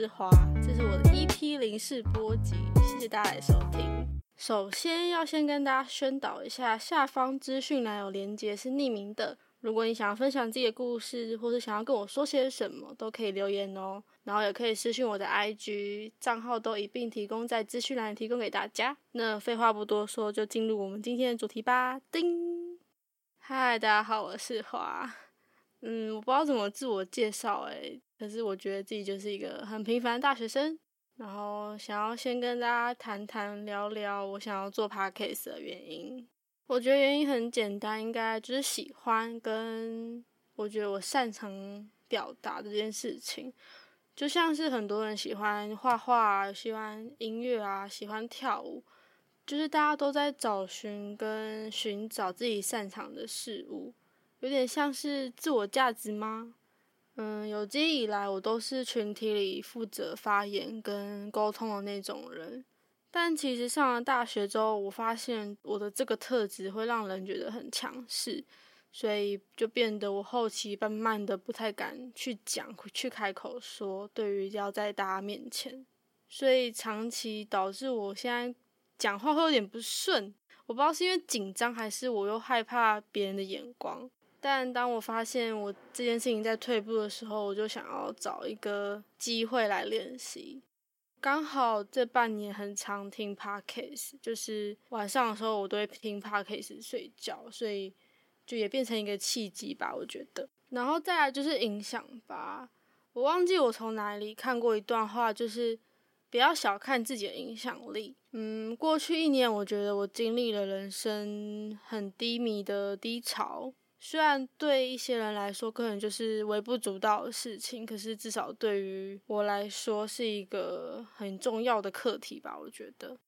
是花，这是我的 EP 零式播集，谢谢大家来收听。首先要先跟大家宣导一下，下方资讯栏有连接是匿名的，如果你想要分享自己的故事，或是想要跟我说些什么，都可以留言哦。然后也可以私讯我的 IG 账号，都一并提供在资讯栏提供给大家。那废话不多说，就进入我们今天的主题吧。叮，嗨，大家好，我是花。嗯，我不知道怎么自我介绍诶，可是我觉得自己就是一个很平凡的大学生。然后想要先跟大家谈谈聊聊我想要做 podcast 的原因。我觉得原因很简单，应该就是喜欢跟我觉得我擅长表达这件事情。就像是很多人喜欢画画、喜欢音乐啊、喜欢跳舞，就是大家都在找寻跟寻找自己擅长的事物。有点像是自我价值吗？嗯，有记忆以来，我都是群体里负责发言跟沟通的那种人。但其实上了大学之后，我发现我的这个特质会让人觉得很强势，所以就变得我后期慢慢的不太敢去讲、去开口说。对于要在大家面前，所以长期导致我现在讲话会有点不顺。我不知道是因为紧张，还是我又害怕别人的眼光。但当我发现我这件事情在退步的时候，我就想要找一个机会来练习。刚好这半年很常听 podcast，就是晚上的时候我都会听 podcast 睡觉，所以就也变成一个契机吧，我觉得。然后再来就是影响吧，我忘记我从哪里看过一段话，就是不要小看自己的影响力。嗯，过去一年，我觉得我经历了人生很低迷的低潮。虽然对一些人来说可能就是微不足道的事情，可是至少对于我来说是一个很重要的课题吧。我觉得，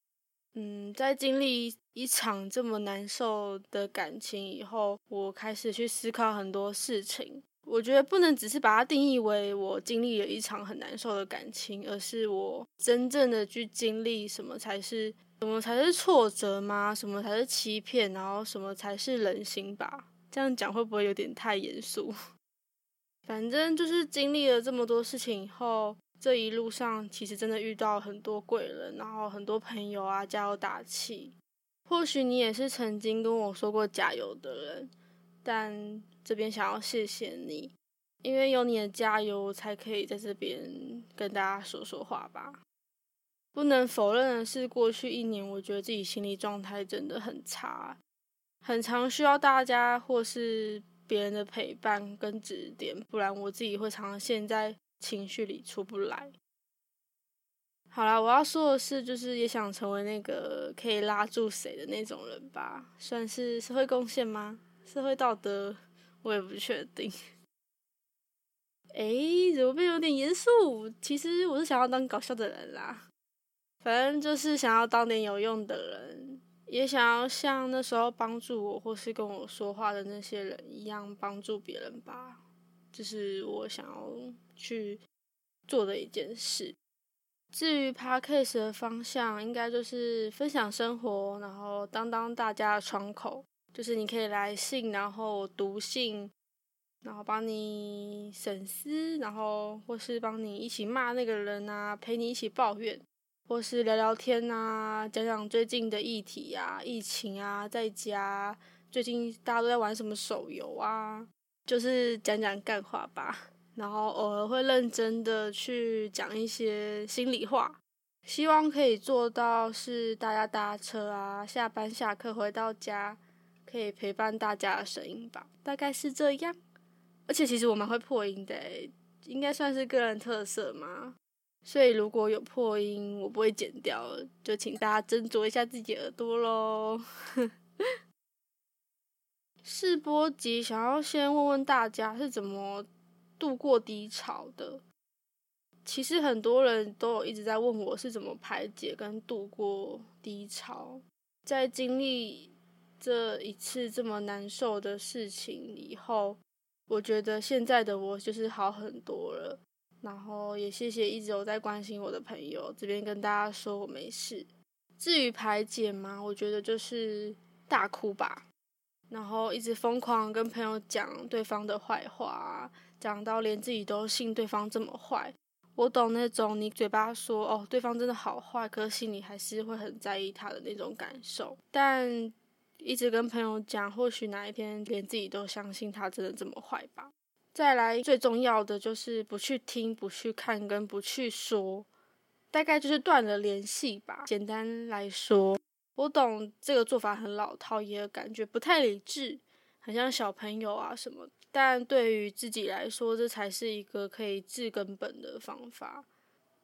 嗯，在经历一场这么难受的感情以后，我开始去思考很多事情。我觉得不能只是把它定义为我经历了一场很难受的感情，而是我真正的去经历什么才是什么才是挫折吗？什么才是欺骗？然后什么才是人心吧？这样讲会不会有点太严肃？反正就是经历了这么多事情以后，这一路上其实真的遇到很多贵人，然后很多朋友啊，加油打气。或许你也是曾经跟我说过加油的人，但这边想要谢谢你，因为有你的加油，才可以在这边跟大家说说话吧。不能否认的是，过去一年，我觉得自己心理状态真的很差。很常需要大家或是别人的陪伴跟指点，不然我自己会常常陷在情绪里出不来。好啦，我要说的是，就是也想成为那个可以拉住谁的那种人吧，算是社会贡献吗？社会道德我也不确定。诶，怎么变有点严肃？其实我是想要当搞笑的人啦，反正就是想要当点有用的人。也想要像那时候帮助我或是跟我说话的那些人一样帮助别人吧，这是我想要去做的一件事。至于 podcast 的方向，应该就是分享生活，然后当当大家的窗口，就是你可以来信，然后读信，然后帮你审思，然后或是帮你一起骂那个人啊，陪你一起抱怨。或是聊聊天啊，讲讲最近的议题啊，疫情啊，在家最近大家都在玩什么手游啊，就是讲讲干话吧。然后偶尔会认真的去讲一些心里话，希望可以做到是大家搭车啊，下班下课回到家可以陪伴大家的声音吧，大概是这样。而且其实我蛮会破音的，应该算是个人特色嘛。所以如果有破音，我不会剪掉，就请大家斟酌一下自己耳朵喽。试播集想要先问问大家是怎么度过低潮的。其实很多人都有一直在问我是怎么排解跟度过低潮。在经历这一次这么难受的事情以后，我觉得现在的我就是好很多了。然后也谢谢一直有在关心我的朋友，这边跟大家说我没事。至于排解嘛，我觉得就是大哭吧。然后一直疯狂跟朋友讲对方的坏话，讲到连自己都信对方这么坏。我懂那种你嘴巴说哦对方真的好坏，可是心里还是会很在意他的那种感受。但一直跟朋友讲，或许哪一天连自己都相信他真的这么坏吧。再来最重要的就是不去听、不去看、跟不去说，大概就是断了联系吧。简单来说，我懂这个做法很老套，也感觉不太理智，很像小朋友啊什么。但对于自己来说，这才是一个可以治根本的方法。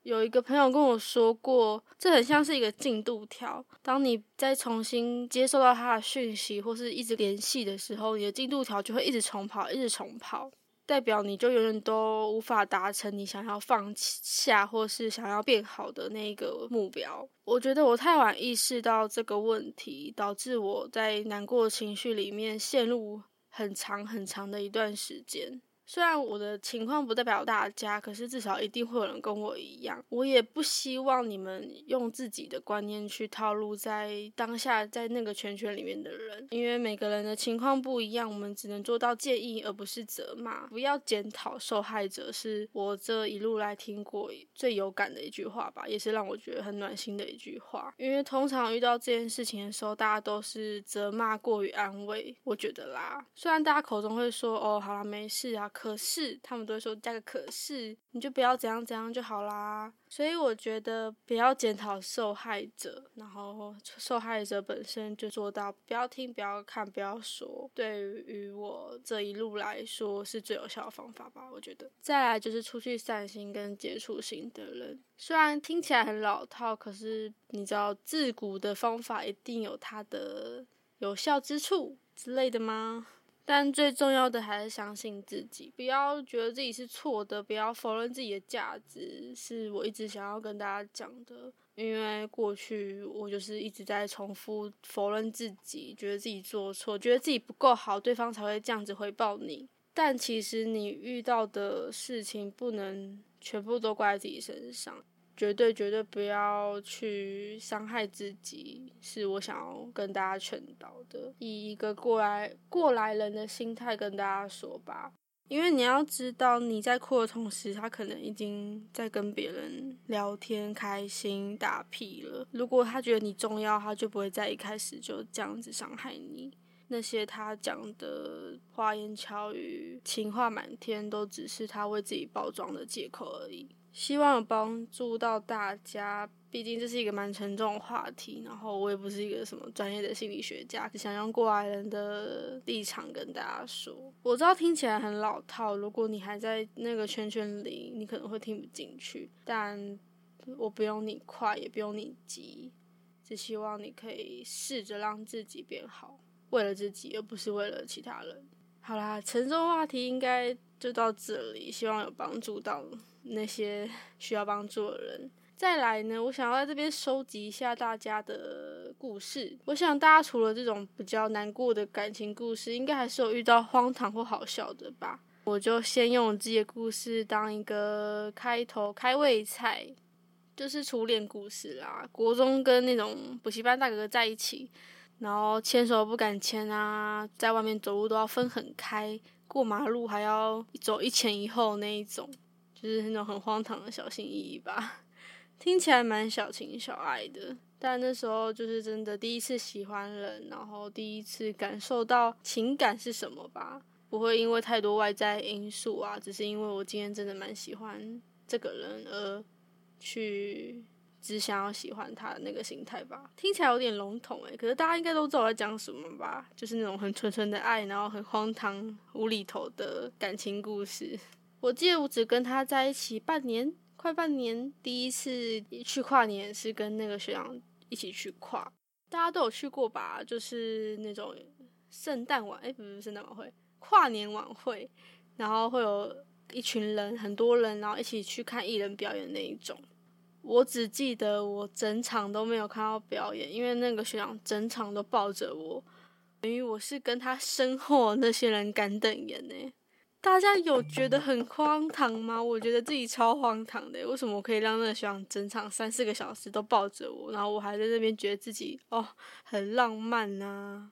有一个朋友跟我说过，这很像是一个进度条。当你再重新接受到他的讯息，或是一直联系的时候，你的进度条就会一直重跑，一直重跑，代表你就永远都无法达成你想要放下或是想要变好的那个目标。我觉得我太晚意识到这个问题，导致我在难过情绪里面陷入很长很长的一段时间。虽然我的情况不代表大家，可是至少一定会有人跟我一样。我也不希望你们用自己的观念去套路在当下在那个圈圈里面的人，因为每个人的情况不一样，我们只能做到建议，而不是责骂。不要检讨受害者，是我这一路来听过最有感的一句话吧，也是让我觉得很暖心的一句话。因为通常遇到这件事情的时候，大家都是责骂过于安慰，我觉得啦。虽然大家口中会说哦，好啦，没事啊。可是他们都会说加个可是，你就不要怎样怎样就好啦。所以我觉得不要检讨受害者，然后受害者本身就做到不要听、不要看、不要说。对于我这一路来说是最有效的方法吧，我觉得。再来就是出去散心跟接触新的人，虽然听起来很老套，可是你知道自古的方法一定有它的有效之处之类的吗？但最重要的还是相信自己，不要觉得自己是错的，不要否认自己的价值，是我一直想要跟大家讲的。因为过去我就是一直在重复否认自己，觉得自己做错，觉得自己不够好，对方才会这样子回报你。但其实你遇到的事情不能全部都怪在自己身上。绝对绝对不要去伤害自己，是我想要跟大家劝导的。以一个过来过来人的心态跟大家说吧，因为你要知道，你在哭的同时，他可能已经在跟别人聊天、开心、打屁了。如果他觉得你重要，他就不会在一开始就这样子伤害你。那些他讲的花言巧语、情话满天，都只是他为自己包装的借口而已。希望有帮助到大家，毕竟这是一个蛮沉重的话题。然后我也不是一个什么专业的心理学家，只想用过来人的立场跟大家说。我知道听起来很老套，如果你还在那个圈圈里，你可能会听不进去。但我不用你快，也不用你急，只希望你可以试着让自己变好，为了自己，而不是为了其他人。好啦，沉重话题应该就到这里，希望有帮助到。那些需要帮助的人，再来呢？我想要在这边收集一下大家的故事。我想大家除了这种比较难过的感情故事，应该还是有遇到荒唐或好笑的吧？我就先用我自己的故事当一个开头开胃菜，就是初恋故事啦。国中跟那种补习班大哥哥在一起，然后牵手不敢牵啊，在外面走路都要分很开，过马路还要走一前一后那一种。就是那种很荒唐的小心翼翼吧，听起来蛮小情小爱的，但那时候就是真的第一次喜欢人，然后第一次感受到情感是什么吧，不会因为太多外在因素啊，只是因为我今天真的蛮喜欢这个人而去只想要喜欢他的那个心态吧，听起来有点笼统诶，可是大家应该都知道我在讲什么吧，就是那种很纯纯的爱，然后很荒唐无厘头的感情故事。我记得我只跟他在一起半年，快半年。第一次去跨年是跟那个学长一起去跨，大家都有去过吧？就是那种圣诞晚，哎，不是圣诞晚会，跨年晚会，然后会有一群人，很多人，然后一起去看艺人表演那一种。我只记得我整场都没有看到表演，因为那个学长整场都抱着我，等于我是跟他身后那些人干瞪眼呢。大家有觉得很荒唐吗？我觉得自己超荒唐的。为什么我可以让那个学长整场三四个小时都抱着我，然后我还在那边觉得自己哦很浪漫呢？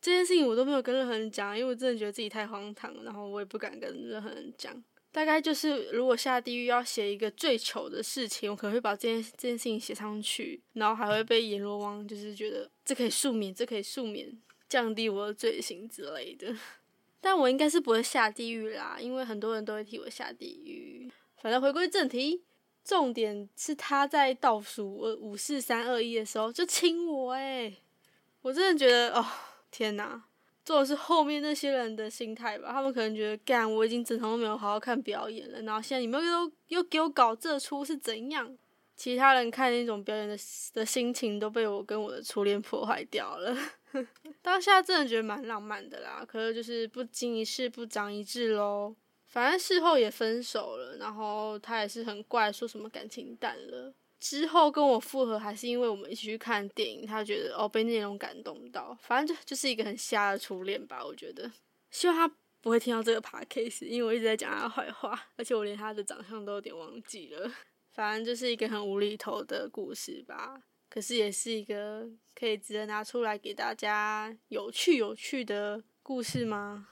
这件事情我都没有跟任何人讲，因为我真的觉得自己太荒唐，然后我也不敢跟任何人讲。大概就是，如果下地狱要写一个最糗的事情，我可能会把这件这件事情写上去，然后还会被阎罗王就是觉得这可以赦免，这可以赦免，降低我的罪行之类的。但我应该是不会下地狱啦，因为很多人都会替我下地狱。反正回归正题，重点是他在倒数五四三二一的时候就亲我诶，我真的觉得哦天哪！做的是后面那些人的心态吧，他们可能觉得干，我已经整场都没有好好看表演了，然后现在你们又又给我搞这出是怎样？其他人看那种表演的的心情都被我跟我的初恋破坏掉了。当下真的觉得蛮浪漫的啦，可是就是不经一事不长一智喽。反正事后也分手了，然后他也是很怪，说什么感情淡了。之后跟我复合还是因为我们一起去看电影，他觉得哦被内容感动到，反正就就是一个很瞎的初恋吧，我觉得。希望他不会听到这个 podcast，因为我一直在讲他坏话，而且我连他的长相都有点忘记了。反正就是一个很无厘头的故事吧，可是也是一个可以值得拿出来给大家有趣有趣的故事吗？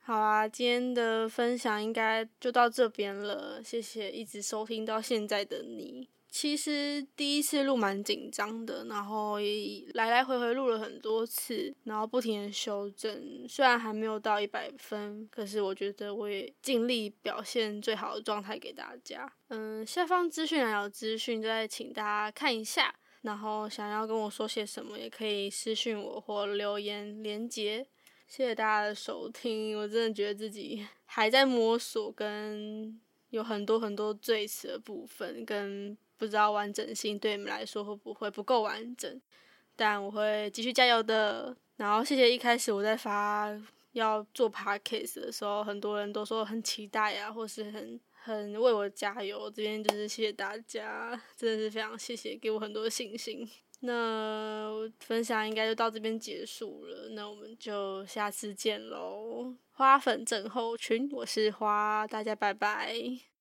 好啊，今天的分享应该就到这边了，谢谢一直收听到现在的你。其实第一次录蛮紧张的，然后也来来回回录了很多次，然后不停的修正。虽然还没有到一百分，可是我觉得我也尽力表现最好的状态给大家。嗯，下方资讯还有资讯，再请大家看一下。然后想要跟我说些什么，也可以私信我或留言连接。谢谢大家的收听，我真的觉得自己还在摸索，跟有很多很多最迟的部分，跟。不知道完整性对你们来说会不会不够完整，但我会继续加油的。然后谢谢一开始我在发要做 podcast 的时候，很多人都说很期待啊，或是很很为我加油。这边就是谢谢大家，真的是非常谢谢，给我很多信心。那分享应该就到这边结束了，那我们就下次见喽。花粉症候群，我是花，大家拜拜。